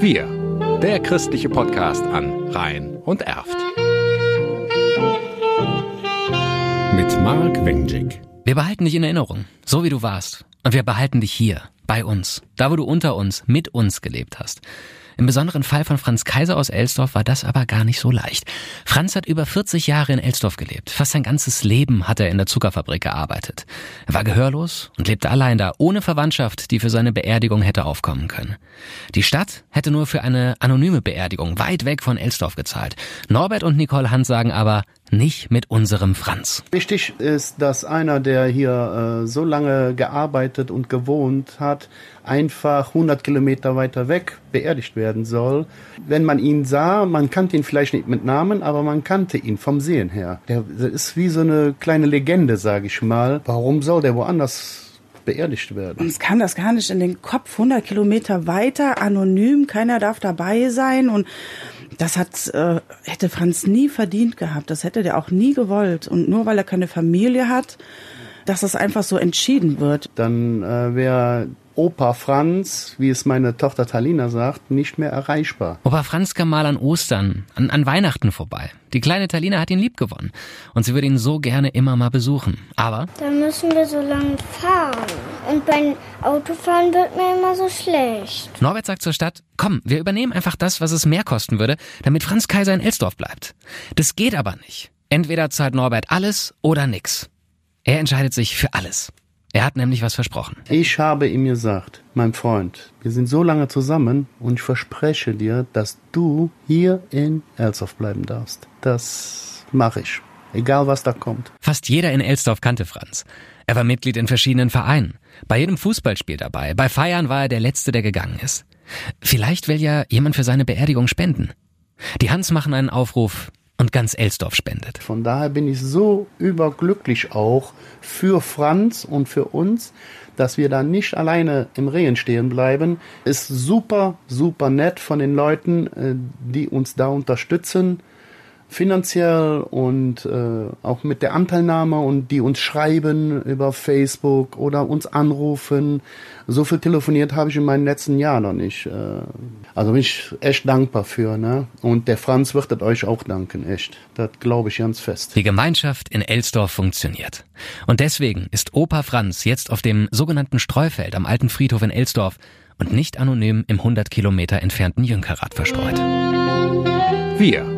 Wir, der christliche Podcast an Rhein und Erft. Mit Mark Wengick. Wir behalten dich in Erinnerung, so wie du warst. Und wir behalten dich hier, bei uns, da wo du unter uns, mit uns gelebt hast. Im besonderen Fall von Franz Kaiser aus Elsdorf war das aber gar nicht so leicht. Franz hat über 40 Jahre in Elsdorf gelebt. Fast sein ganzes Leben hat er in der Zuckerfabrik gearbeitet. Er war gehörlos und lebte allein da, ohne Verwandtschaft, die für seine Beerdigung hätte aufkommen können. Die Stadt hätte nur für eine anonyme Beerdigung weit weg von Elsdorf gezahlt. Norbert und Nicole Hand sagen aber, nicht mit unserem Franz. Wichtig ist, dass einer, der hier äh, so lange gearbeitet und gewohnt hat, einfach 100 Kilometer weiter weg beerdigt werden soll. Wenn man ihn sah, man kannte ihn vielleicht nicht mit Namen, aber man kannte ihn vom Sehen her. Der, ist wie so eine kleine Legende, sage ich mal. Warum soll der woanders beerdigt werden. Uns kann das gar nicht in den Kopf. 100 Kilometer weiter, anonym, keiner darf dabei sein und das hat, äh, hätte Franz nie verdient gehabt. Das hätte der auch nie gewollt. Und nur weil er keine Familie hat, dass das einfach so entschieden wird. Dann äh, wäre Opa Franz, wie es meine Tochter Talina sagt, nicht mehr erreichbar. Opa Franz kam mal an Ostern, an, an Weihnachten vorbei. Die kleine Talina hat ihn lieb gewonnen und sie würde ihn so gerne immer mal besuchen. Aber dann müssen wir so lange fahren. Und beim Autofahren wird mir immer so schlecht. Norbert sagt zur Stadt, komm, wir übernehmen einfach das, was es mehr kosten würde, damit Franz Kaiser in Elsdorf bleibt. Das geht aber nicht. Entweder zahlt Norbert alles oder nix. Er entscheidet sich für alles. Er hat nämlich was versprochen. Ich habe ihm gesagt, mein Freund, wir sind so lange zusammen und ich verspreche dir, dass du hier in Elsdorf bleiben darfst. Das mache ich. Egal was da kommt. Fast jeder in Elsdorf kannte Franz. Er war Mitglied in verschiedenen Vereinen. Bei jedem Fußballspiel dabei. Bei Feiern war er der Letzte, der gegangen ist. Vielleicht will ja jemand für seine Beerdigung spenden. Die Hans machen einen Aufruf und ganz Elsdorf spendet. Von daher bin ich so überglücklich auch für Franz und für uns, dass wir da nicht alleine im Rehen stehen bleiben. Ist super, super nett von den Leuten, äh, die uns da unterstützen finanziell und äh, auch mit der Anteilnahme und die uns schreiben über Facebook oder uns anrufen. So viel telefoniert habe ich in meinen letzten Jahren noch nicht. Äh, also bin ich echt dankbar für. Ne? Und der Franz wird das euch auch danken, echt. Das glaube ich ganz fest. Die Gemeinschaft in Elsdorf funktioniert. Und deswegen ist Opa Franz jetzt auf dem sogenannten Streufeld am alten Friedhof in Elsdorf und nicht anonym im 100 Kilometer entfernten Jünkerath verstreut. Wir